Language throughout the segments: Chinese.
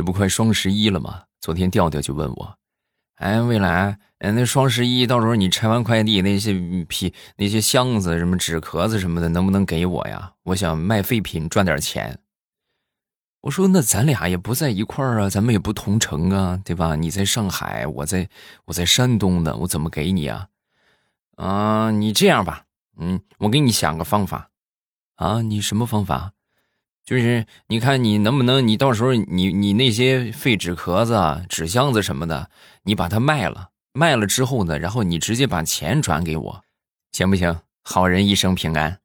这不快双十一了吗？昨天调调就问我，哎，未来，哎，那双十一到时候你拆完快递那些皮、那些箱子、什么纸壳子什么的，能不能给我呀？我想卖废品赚点钱。我说，那咱俩也不在一块儿啊，咱们也不同城啊，对吧？你在上海，我在我在山东的，我怎么给你啊？啊，你这样吧，嗯，我给你想个方法。啊，你什么方法？就是你看你能不能，你到时候你你那些废纸壳子、纸箱子什么的，你把它卖了，卖了之后呢，然后你直接把钱转给我，行不行？好人一生平安。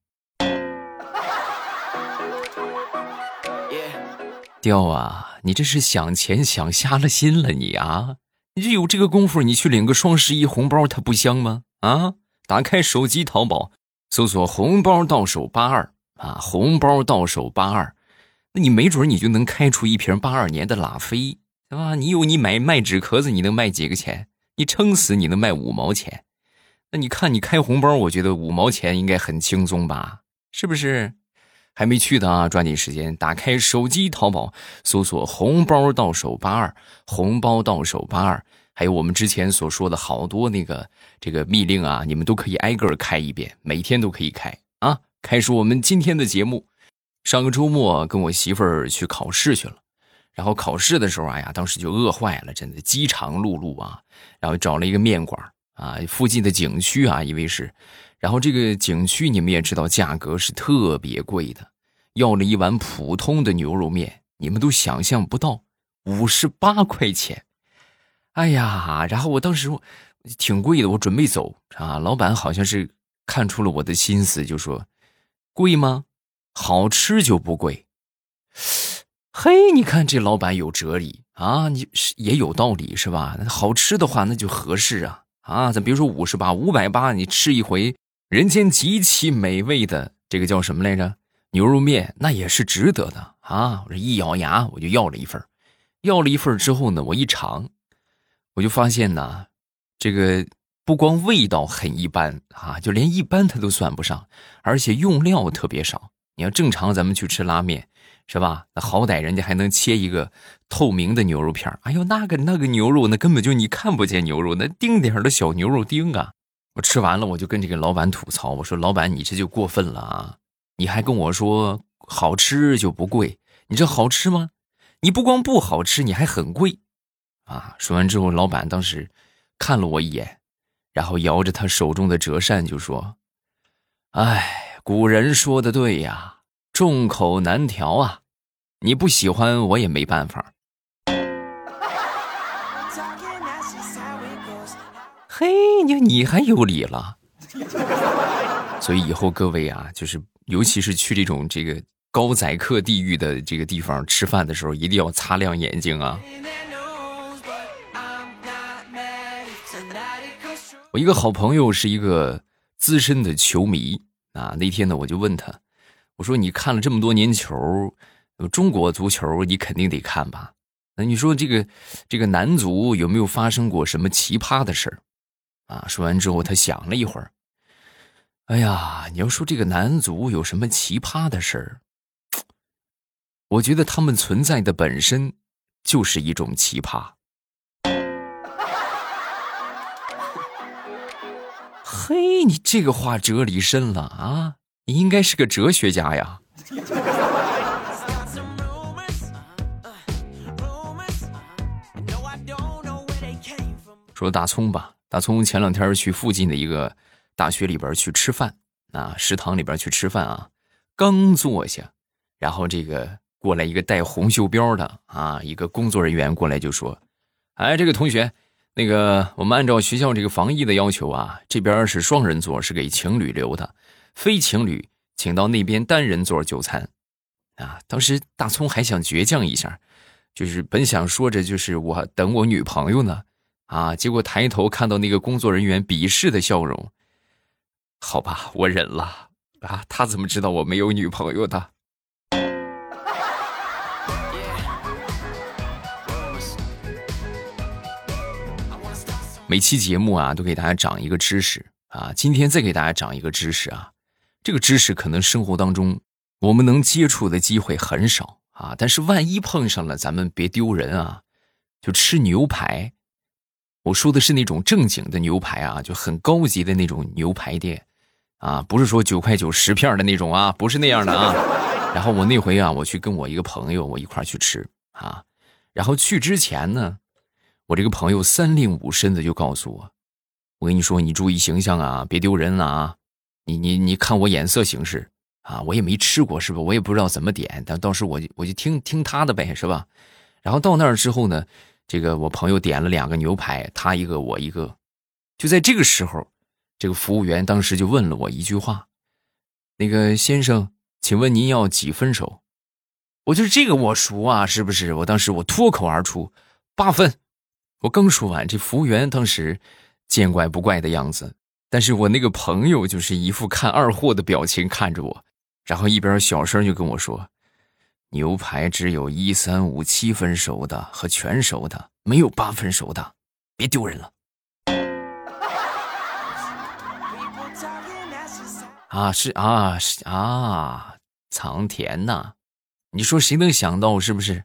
掉啊，你这是想钱想瞎了心了你啊！你这有这个功夫，你去领个双十一红包，它不香吗？啊，打开手机淘宝，搜索“红包到手八二”。啊，红包到手八二，那你没准你就能开出一瓶八二年的拉菲，对吧？你有你买卖纸壳子，你能卖几个钱？你撑死你能卖五毛钱？那你看你开红包，我觉得五毛钱应该很轻松吧？是不是？还没去的啊，抓紧时间打开手机淘宝，搜索“红包到手八二”，红包到手八二，还有我们之前所说的好多那个这个密令啊，你们都可以挨个开一遍，每天都可以开啊。开始我们今天的节目。上个周末跟我媳妇儿去考试去了，然后考试的时候，哎呀，当时就饿坏了，真的饥肠辘辘啊。然后找了一个面馆啊，附近的景区啊，以为是，然后这个景区你们也知道，价格是特别贵的。要了一碗普通的牛肉面，你们都想象不到，五十八块钱。哎呀，然后我当时挺贵的，我准备走啊，老板好像是看出了我的心思，就说。贵吗？好吃就不贵。嘿，你看这老板有哲理啊，你是也有道理是吧？好吃的话那就合适啊啊！咱别说五十八、五百八，你吃一回人间极其美味的这个叫什么来着？牛肉面，那也是值得的啊！我这一咬牙，我就要了一份要了一份之后呢，我一尝，我就发现呢，这个。不光味道很一般啊，就连一般它都算不上，而且用料特别少。你要正常咱们去吃拉面，是吧？那好歹人家还能切一个透明的牛肉片哎呦，那个那个牛肉，那根本就你看不见牛肉，那丁点的小牛肉丁啊！我吃完了，我就跟这个老板吐槽，我说：“老板，你这就过分了啊！你还跟我说好吃就不贵，你这好吃吗？你不光不好吃，你还很贵啊！”说完之后，老板当时看了我一眼。然后摇着他手中的折扇就说：“哎，古人说的对呀，众口难调啊，你不喜欢我也没办法。”嘿，你你还有理了。所以以后各位啊，就是尤其是去这种这个高宰客地域的这个地方吃饭的时候，一定要擦亮眼睛啊。我一个好朋友是一个资深的球迷啊，那天呢我就问他，我说你看了这么多年球，中国足球你肯定得看吧？那你说这个这个男足有没有发生过什么奇葩的事儿？啊，说完之后他想了一会儿，哎呀，你要说这个男足有什么奇葩的事儿，我觉得他们存在的本身就是一种奇葩。嘿，你这个话哲理深了啊！你应该是个哲学家呀。说大葱吧，大葱前两天去附近的一个大学里边去吃饭啊，食堂里边去吃饭啊，刚坐下，然后这个过来一个带红袖标的啊，一个工作人员过来就说：“哎，这个同学。”那个，我们按照学校这个防疫的要求啊，这边是双人座，是给情侣留的，非情侣请到那边单人座就餐。啊，当时大葱还想倔强一下，就是本想说着就是我等我女朋友呢，啊，结果抬头看到那个工作人员鄙视的笑容，好吧，我忍了。啊，他怎么知道我没有女朋友的？每期节目啊，都给大家长一个知识啊。今天再给大家长一个知识啊。这个知识可能生活当中我们能接触的机会很少啊，但是万一碰上了，咱们别丢人啊，就吃牛排。我说的是那种正经的牛排啊，就很高级的那种牛排店，啊，不是说九块九十片的那种啊，不是那样的啊。然后我那回啊，我去跟我一个朋友，我一块去吃啊。然后去之前呢，我这个朋友三令五申的就告诉我，我跟你说，你注意形象啊，别丢人了啊。你你你看我眼色行事啊，我也没吃过是吧？我也不知道怎么点，但到时我就我就听听他的呗，是吧？然后到那儿之后呢。这个我朋友点了两个牛排，他一个我一个。就在这个时候，这个服务员当时就问了我一句话：“那个先生，请问您要几分熟？”我就是这个我熟啊，是不是？我当时我脱口而出：“八分。”我刚说完，这服务员当时见怪不怪的样子，但是我那个朋友就是一副看二货的表情看着我，然后一边小声就跟我说。牛排只有一三五七分熟的和全熟的，没有八分熟的，别丢人了。啊，是啊，是啊，藏甜呐！你说谁能想到是不是？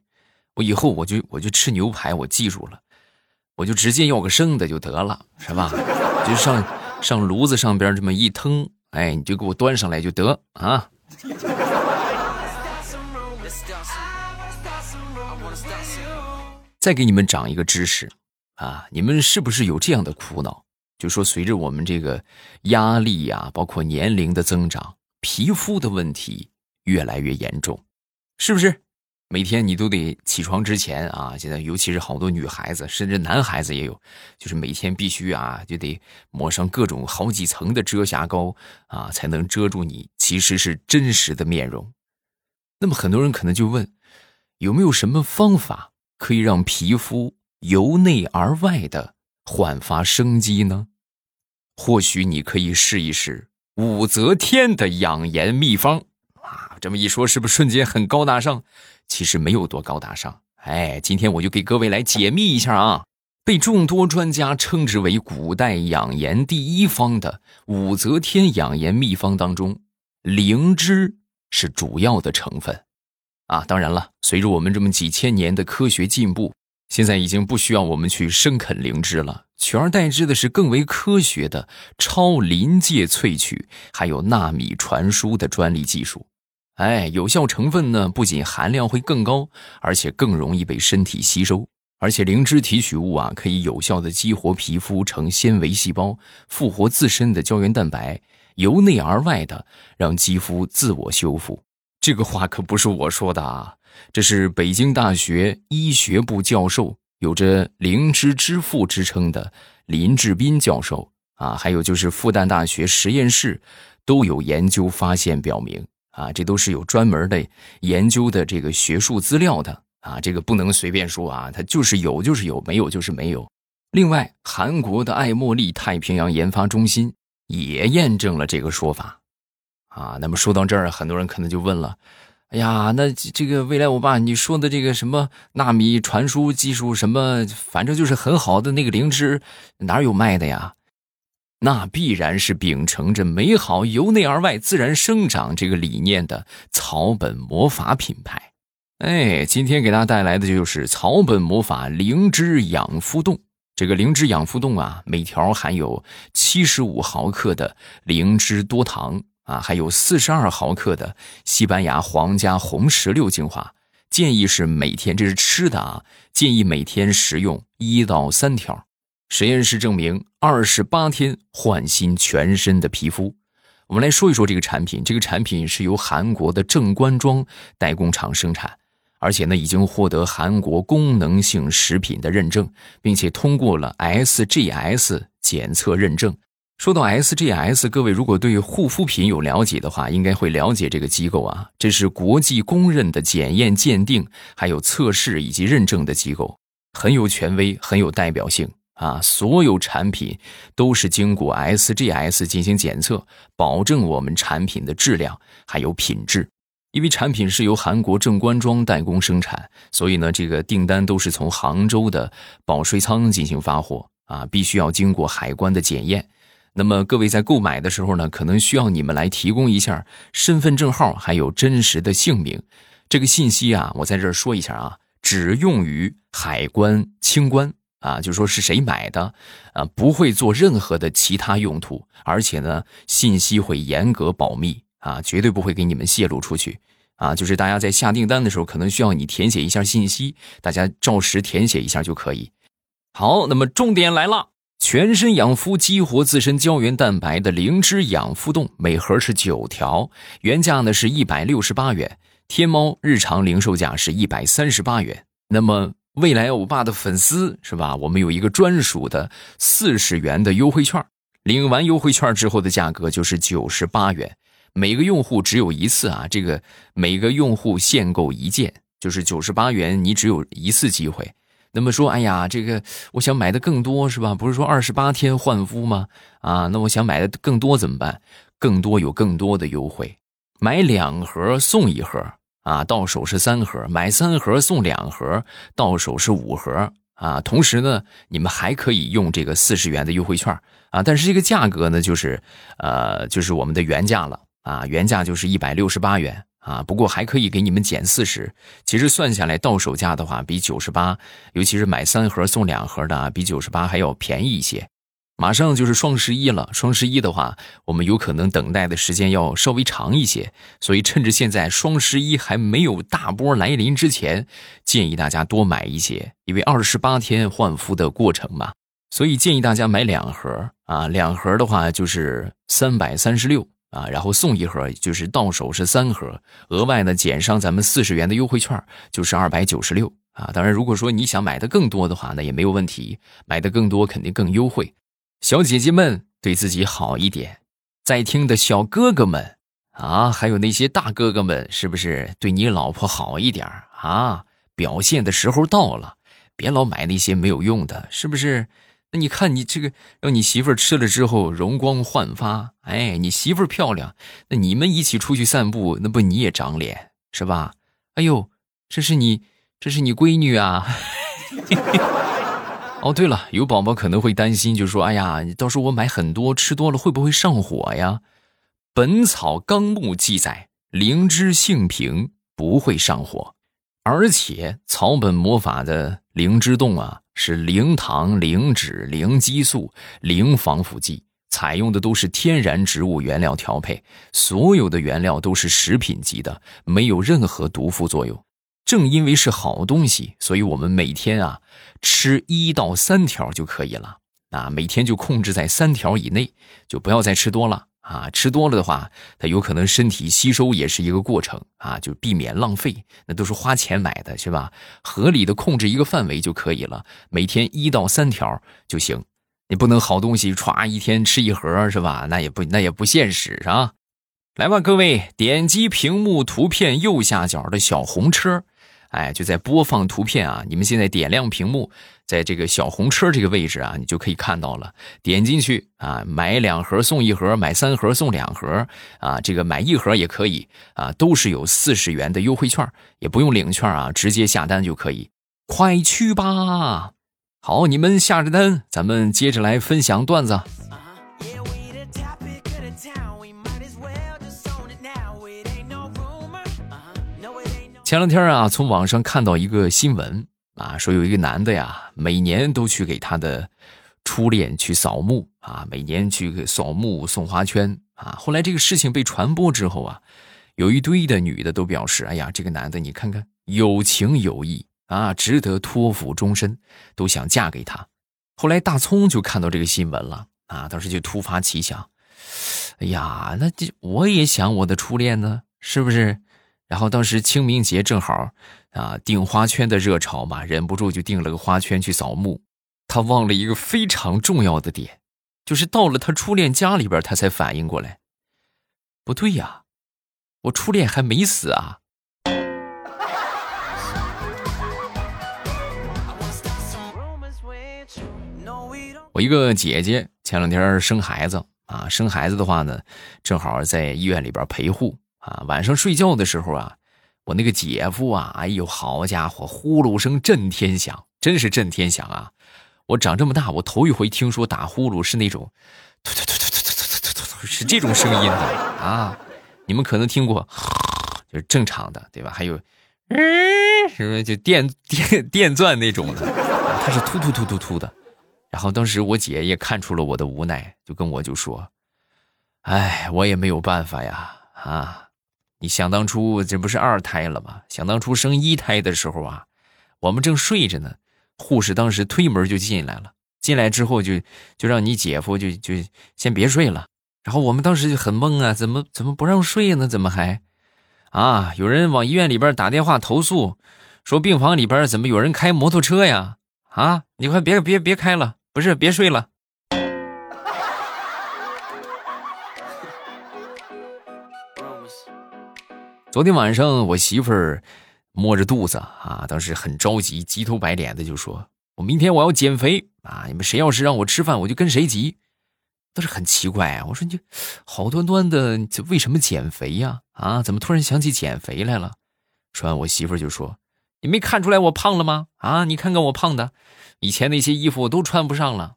我以后我就我就吃牛排，我记住了，我就直接要个生的就得了，是吧？就上上炉子上边这么一腾，哎，你就给我端上来就得啊。再给你们长一个知识，啊，你们是不是有这样的苦恼？就说随着我们这个压力呀，包括年龄的增长，皮肤的问题越来越严重，是不是？每天你都得起床之前啊，现在尤其是好多女孩子，甚至男孩子也有，就是每天必须啊，就得抹上各种好几层的遮瑕膏啊，才能遮住你其实是真实的面容。那么很多人可能就问，有没有什么方法？可以让皮肤由内而外的焕发生机呢？或许你可以试一试武则天的养颜秘方啊！这么一说，是不是瞬间很高大上？其实没有多高大上。哎，今天我就给各位来解密一下啊！被众多专家称之为古代养颜第一方的武则天养颜秘方当中，灵芝是主要的成分。啊，当然了，随着我们这么几千年的科学进步，现在已经不需要我们去生啃灵芝了，取而代之的是更为科学的超临界萃取，还有纳米传输的专利技术。哎，有效成分呢，不仅含量会更高，而且更容易被身体吸收。而且灵芝提取物啊，可以有效的激活皮肤成纤维细胞，复活自身的胶原蛋白，由内而外的让肌肤自我修复。这个话可不是我说的啊，这是北京大学医学部教授，有着“灵芝之父”之称的林志斌教授啊，还有就是复旦大学实验室都有研究发现表明啊，这都是有专门的研究的这个学术资料的啊，这个不能随便说啊，它就是有就是有，没有就是没有。另外，韩国的爱茉莉太平洋研发中心也验证了这个说法。啊，那么说到这儿，很多人可能就问了：“哎呀，那这个未来欧巴，你说的这个什么纳米传输技术，什么反正就是很好的那个灵芝，哪有卖的呀？那必然是秉承着美好由内而外自然生长这个理念的草本魔法品牌。哎，今天给大家带来的就是草本魔法灵芝养肤冻。这个灵芝养肤冻啊，每条含有七十五毫克的灵芝多糖。”啊，还有四十二毫克的西班牙皇家红石榴精华，建议是每天，这是吃的啊，建议每天食用一到三条。实验室证明，二十八天焕新全身的皮肤。我们来说一说这个产品，这个产品是由韩国的正官庄代工厂生产，而且呢已经获得韩国功能性食品的认证，并且通过了 SGS 检测认证。说到 SGS，各位如果对护肤品有了解的话，应该会了解这个机构啊。这是国际公认的检验、鉴定、还有测试以及认证的机构，很有权威，很有代表性啊。所有产品都是经过 SGS 进行检测，保证我们产品的质量还有品质。因为产品是由韩国正官庄代工生产，所以呢，这个订单都是从杭州的保税仓进行发货啊，必须要经过海关的检验。那么各位在购买的时候呢，可能需要你们来提供一下身份证号，还有真实的姓名，这个信息啊，我在这儿说一下啊，只用于海关清关啊，就说是谁买的啊，不会做任何的其他用途，而且呢，信息会严格保密啊，绝对不会给你们泄露出去啊。就是大家在下订单的时候，可能需要你填写一下信息，大家照实填写一下就可以。好，那么重点来了。全身养肤激活自身胶原蛋白的灵芝养肤冻，每盒是九条，原价呢是一百六十八元，天猫日常零售价是一百三十八元。那么未来欧巴的粉丝是吧？我们有一个专属的四十元的优惠券，领完优惠券之后的价格就是九十八元，每个用户只有一次啊，这个每个用户限购一件，就是九十八元，你只有一次机会。那么说，哎呀，这个我想买的更多是吧？不是说二十八天换肤吗？啊，那我想买的更多怎么办？更多有更多的优惠，买两盒送一盒啊，到手是三盒；买三盒送两盒，到手是五盒啊。同时呢，你们还可以用这个四十元的优惠券啊，但是这个价格呢，就是呃，就是我们的原价了啊，原价就是一百六十八元。啊，不过还可以给你们减四十，其实算下来到手价的话，比九十八，尤其是买三盒送两盒的啊，比九十八还要便宜一些。马上就是双十一了，双十一的话，我们有可能等待的时间要稍微长一些，所以趁着现在双十一还没有大波来临之前，建议大家多买一些，因为二十八天换肤的过程嘛，所以建议大家买两盒啊，两盒的话就是三百三十六。啊，然后送一盒，就是到手是三盒，额外呢减上咱们四十元的优惠券，就是二百九十六啊。当然，如果说你想买的更多的话，那也没有问题，买的更多肯定更优惠。小姐姐们对自己好一点，在听的小哥哥们啊，还有那些大哥哥们，是不是对你老婆好一点啊？表现的时候到了，别老买那些没有用的，是不是？那你看你这个让你媳妇吃了之后容光焕发，哎，你媳妇漂亮，那你们一起出去散步，那不你也长脸是吧？哎呦，这是你这是你闺女啊！哦，对了，有宝宝可能会担心，就说：“哎呀，到时候我买很多吃多了会不会上火呀？”《本草纲目》记载，灵芝性平，不会上火，而且草本魔法的灵芝冻啊。是零糖、零脂、零激素、零防腐剂，采用的都是天然植物原料调配，所有的原料都是食品级的，没有任何毒副作用。正因为是好东西，所以我们每天啊吃一到三条就可以了啊，每天就控制在三条以内，就不要再吃多了。啊，吃多了的话，它有可能身体吸收也是一个过程啊，就避免浪费，那都是花钱买的，是吧？合理的控制一个范围就可以了，每天一到三条就行。你不能好东西歘一天吃一盒，是吧？那也不那也不现实啊。来吧，各位，点击屏幕图片右下角的小红车。哎，就在播放图片啊！你们现在点亮屏幕，在这个小红车这个位置啊，你就可以看到了。点进去啊，买两盒送一盒，买三盒送两盒啊，这个买一盒也可以啊，都是有四十元的优惠券，也不用领券啊，直接下单就可以。快去吧！好，你们下着单，咱们接着来分享段子。前两天啊，从网上看到一个新闻啊，说有一个男的呀，每年都去给他的初恋去扫墓啊，每年去扫墓送花圈啊。后来这个事情被传播之后啊，有一堆的女的都表示：“哎呀，这个男的你看看，有情有义啊，值得托付终身，都想嫁给他。”后来大葱就看到这个新闻了啊，当时就突发奇想：“哎呀，那这我也想我的初恋呢，是不是？”然后当时清明节正好，啊，订花圈的热潮嘛，忍不住就订了个花圈去扫墓。他忘了一个非常重要的点，就是到了他初恋家里边，他才反应过来，不对呀，我初恋还没死啊。我一个姐姐前两天生孩子啊，生孩子的话呢，正好在医院里边陪护。啊，晚上睡觉的时候啊，我那个姐夫啊，哎呦，好家伙，呼噜声震天响，真是震天响啊！我长这么大，我头一回听说打呼噜是那种，突突突突突突突突突突，是这种声音的啊！你们可能听过，就是正常的，对吧？还有嗯，什么就电电电钻那种的？它是突突突突突的。然后当时我姐也看出了我的无奈，就跟我就说：“哎，我也没有办法呀，啊，你想当初这不是二胎了吗？想当初生一胎的时候啊，我们正睡着呢，护士当时推门就进来了，进来之后就就让你姐夫就就先别睡了。然后我们当时就很懵啊，怎么怎么不让睡呢？怎么还啊？有人往医院里边打电话投诉，说病房里边怎么有人开摩托车呀？啊，你快别别别开了。”不是，别睡了。昨天晚上，我媳妇儿摸着肚子啊，当时很着急，急头白脸的就说：“我明天我要减肥啊！你们谁要是让我吃饭，我就跟谁急。”倒是很奇怪啊，我说你好端端的，这为什么减肥呀？啊，怎么突然想起减肥来了？说完，我媳妇儿就说：“你没看出来我胖了吗？啊，你看看我胖的。”以前那些衣服我都穿不上了，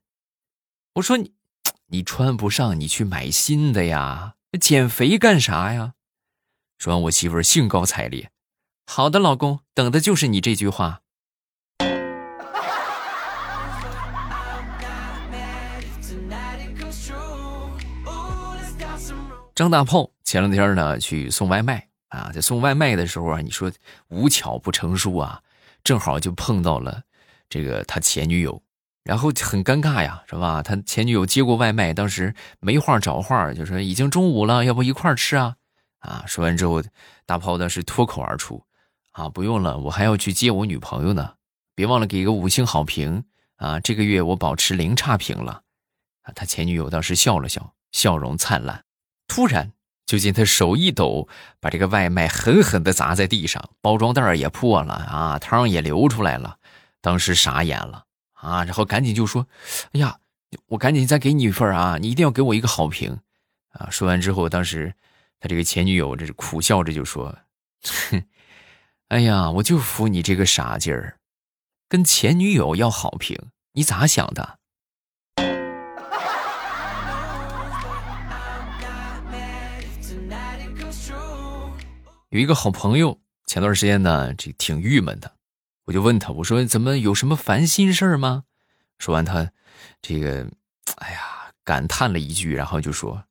我说你，你穿不上，你去买新的呀！减肥干啥呀？说完，我媳妇儿兴高采烈：“好的，老公，等的就是你这句话。”张大炮前两天呢去送外卖啊，在送外卖的时候啊，你说无巧不成书啊，正好就碰到了。这个他前女友，然后很尴尬呀，是吧？他前女友接过外卖，当时没话找话，就说已经中午了，要不一块吃啊？啊！说完之后，大炮当时脱口而出：“啊，不用了，我还要去接我女朋友呢，别忘了给个五星好评啊！这个月我保持零差评了。”啊！他前女友当时笑了笑，笑容灿烂。突然，就见他手一抖，把这个外卖狠狠地砸在地上，包装袋也破了啊，汤也流出来了。当时傻眼了啊，然后赶紧就说：“哎呀，我赶紧再给你一份啊，你一定要给我一个好评啊！”说完之后，当时他这个前女友这是苦笑着就说：“哼，哎呀，我就服你这个傻劲儿，跟前女友要好评，你咋想的？”有一个好朋友，前段时间呢，这挺郁闷的。我就问他，我说怎么有什么烦心事儿吗？说完他，这个，哎呀，感叹了一句，然后就说：“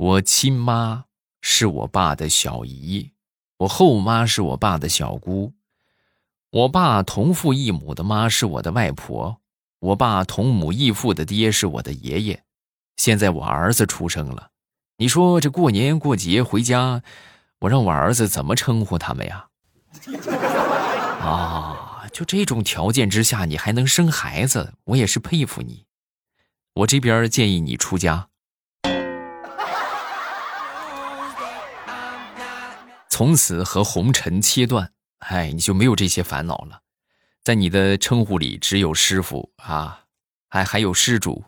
我亲妈是我爸的小姨，我后妈是我爸的小姑，我爸同父异母的妈是我的外婆，我爸同母异父的爹是我的爷爷。现在我儿子出生了，你说这过年过节回家，我让我儿子怎么称呼他们呀？” 啊，就这种条件之下，你还能生孩子，我也是佩服你。我这边建议你出家，从此和红尘切断，哎，你就没有这些烦恼了。在你的称呼里，只有师傅啊，还还有施主。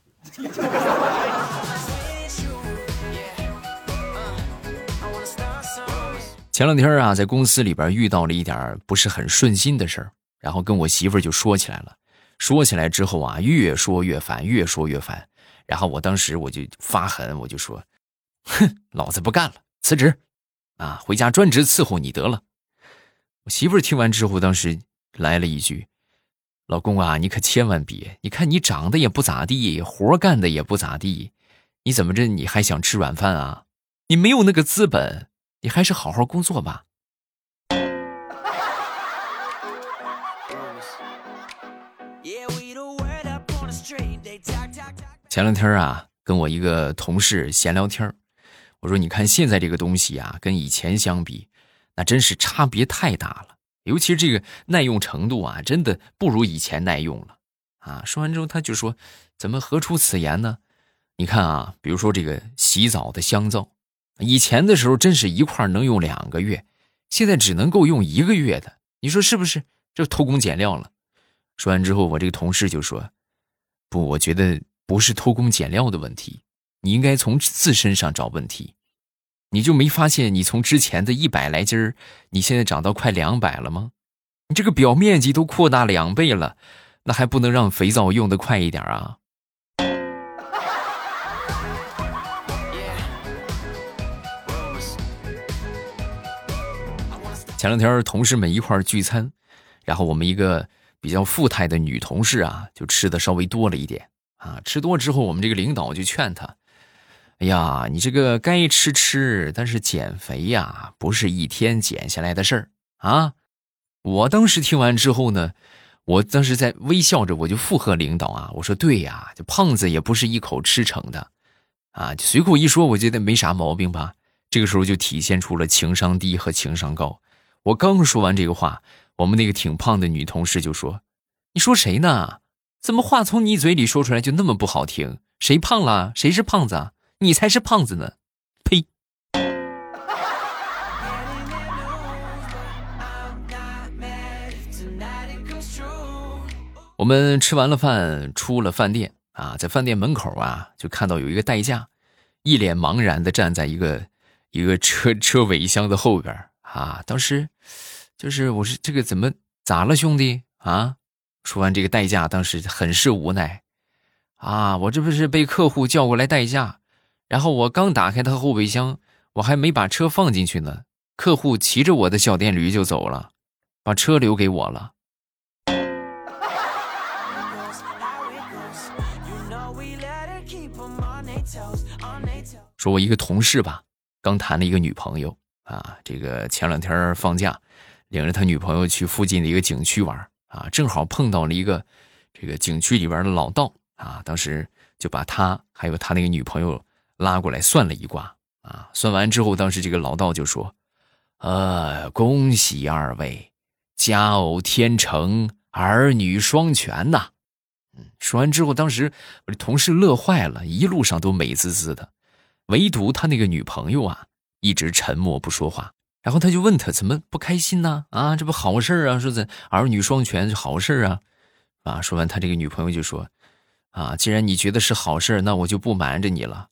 前两天啊，在公司里边遇到了一点不是很顺心的事儿，然后跟我媳妇就说起来了。说起来之后啊，越说越烦，越说越烦。然后我当时我就发狠，我就说：“哼，老子不干了，辞职，啊，回家专职伺候你得了。”我媳妇儿听完之后，当时来了一句：“老公啊，你可千万别！你看你长得也不咋地，活干的也不咋地，你怎么着？你还想吃软饭啊？你没有那个资本。”你还是好好工作吧。前两天啊，跟我一个同事闲聊天我说：“你看现在这个东西啊，跟以前相比，那真是差别太大了。尤其是这个耐用程度啊，真的不如以前耐用了。”啊，说完之后他就说：“怎么何出此言呢？你看啊，比如说这个洗澡的香皂。”以前的时候，真是一块能用两个月，现在只能够用一个月的，你说是不是？这偷工减料了。说完之后，我这个同事就说：“不，我觉得不是偷工减料的问题，你应该从自身上找问题。你就没发现，你从之前的一百来斤儿，你现在长到快两百了吗？你这个表面积都扩大两倍了，那还不能让肥皂用的快一点啊？”前两天同事们一块儿聚餐，然后我们一个比较富态的女同事啊，就吃的稍微多了一点啊。吃多之后，我们这个领导就劝她：“哎呀，你这个该吃吃，但是减肥呀，不是一天减下来的事儿啊。”我当时听完之后呢，我当时在微笑着，我就附和领导啊，我说：“对呀，这胖子也不是一口吃成的。”啊，随口一说，我觉得没啥毛病吧。这个时候就体现出了情商低和情商高。我刚说完这个话，我们那个挺胖的女同事就说：“你说谁呢？怎么话从你嘴里说出来就那么不好听？谁胖了？谁是胖子？你才是胖子呢！”呸！我们吃完了饭，出了饭店啊，在饭店门口啊，就看到有一个代驾，一脸茫然的站在一个一个车车尾箱的后边啊，当时，就是我说这个怎么咋了，兄弟啊？说完这个代驾，当时很是无奈，啊，我这不是被客户叫过来代驾，然后我刚打开他后备箱，我还没把车放进去呢，客户骑着我的小电驴就走了，把车留给我了。说我一个同事吧，刚谈了一个女朋友。啊，这个前两天放假，领着他女朋友去附近的一个景区玩啊，正好碰到了一个这个景区里边的老道啊，当时就把他还有他那个女朋友拉过来算了一卦啊，算完之后，当时这个老道就说：“呃，恭喜二位，佳偶天成，儿女双全呐。”嗯，说完之后，当时我这同事乐坏了，一路上都美滋滋的，唯独他那个女朋友啊。一直沉默不说话，然后他就问他怎么不开心呢？啊，这不好事啊，说这儿女双全是好事啊，啊，说完他这个女朋友就说，啊，既然你觉得是好事，那我就不瞒着你了。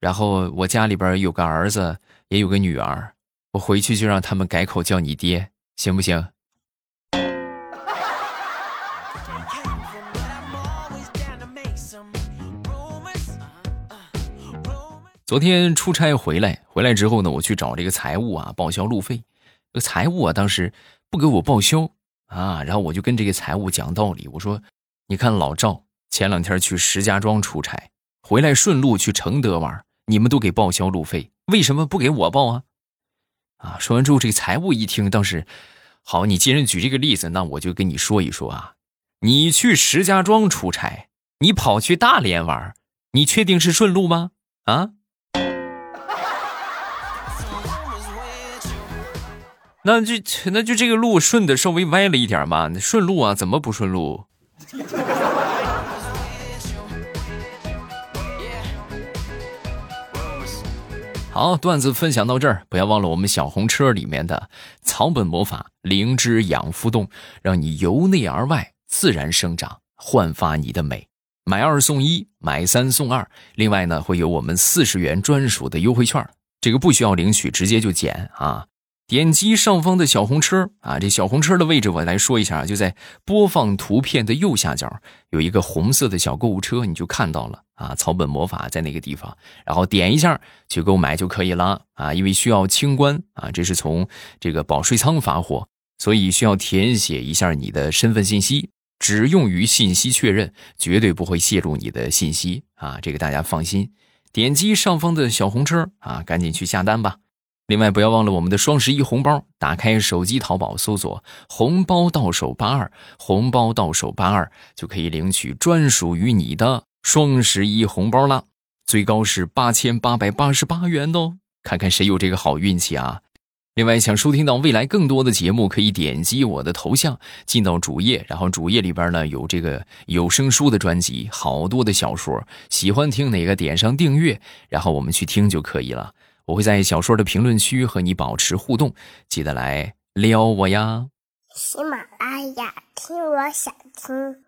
然后我家里边有个儿子，也有个女儿，我回去就让他们改口叫你爹，行不行？昨天出差回来，回来之后呢，我去找这个财务啊报销路费。这个财务啊当时不给我报销啊，然后我就跟这个财务讲道理，我说：“你看老赵前两天去石家庄出差，回来顺路去承德玩，你们都给报销路费，为什么不给我报啊？”啊，说完之后，这个财务一听，当时好，你既然举这个例子，那我就跟你说一说啊，你去石家庄出差，你跑去大连玩，你确定是顺路吗？啊？那就那就这个路顺的稍微歪了一点嘛，顺路啊，怎么不顺路？好，段子分享到这儿，不要忘了我们小红车里面的草本魔法灵芝养肤冻，让你由内而外自然生长，焕发你的美。买二送一，买三送二，另外呢会有我们四十元专属的优惠券，这个不需要领取，直接就减啊。点击上方的小红车啊，这小红车的位置我来说一下啊，就在播放图片的右下角有一个红色的小购物车，你就看到了啊。草本魔法在那个地方，然后点一下去购买就可以了啊。因为需要清关啊，这是从这个保税仓发货，所以需要填写一下你的身份信息，只用于信息确认，绝对不会泄露你的信息啊。这个大家放心。点击上方的小红车啊，赶紧去下单吧。另外，不要忘了我们的双十一红包。打开手机淘宝，搜索“红包到手八二”，红包到手八二就可以领取专属于你的双十一红包了，最高是八千八百八十八元哦！看看谁有这个好运气啊！另外，想收听到未来更多的节目，可以点击我的头像进到主页，然后主页里边呢有这个有声书的专辑，好多的小说，喜欢听哪个点上订阅，然后我们去听就可以了。我会在小说的评论区和你保持互动，记得来撩我呀！喜马拉雅听，我想听。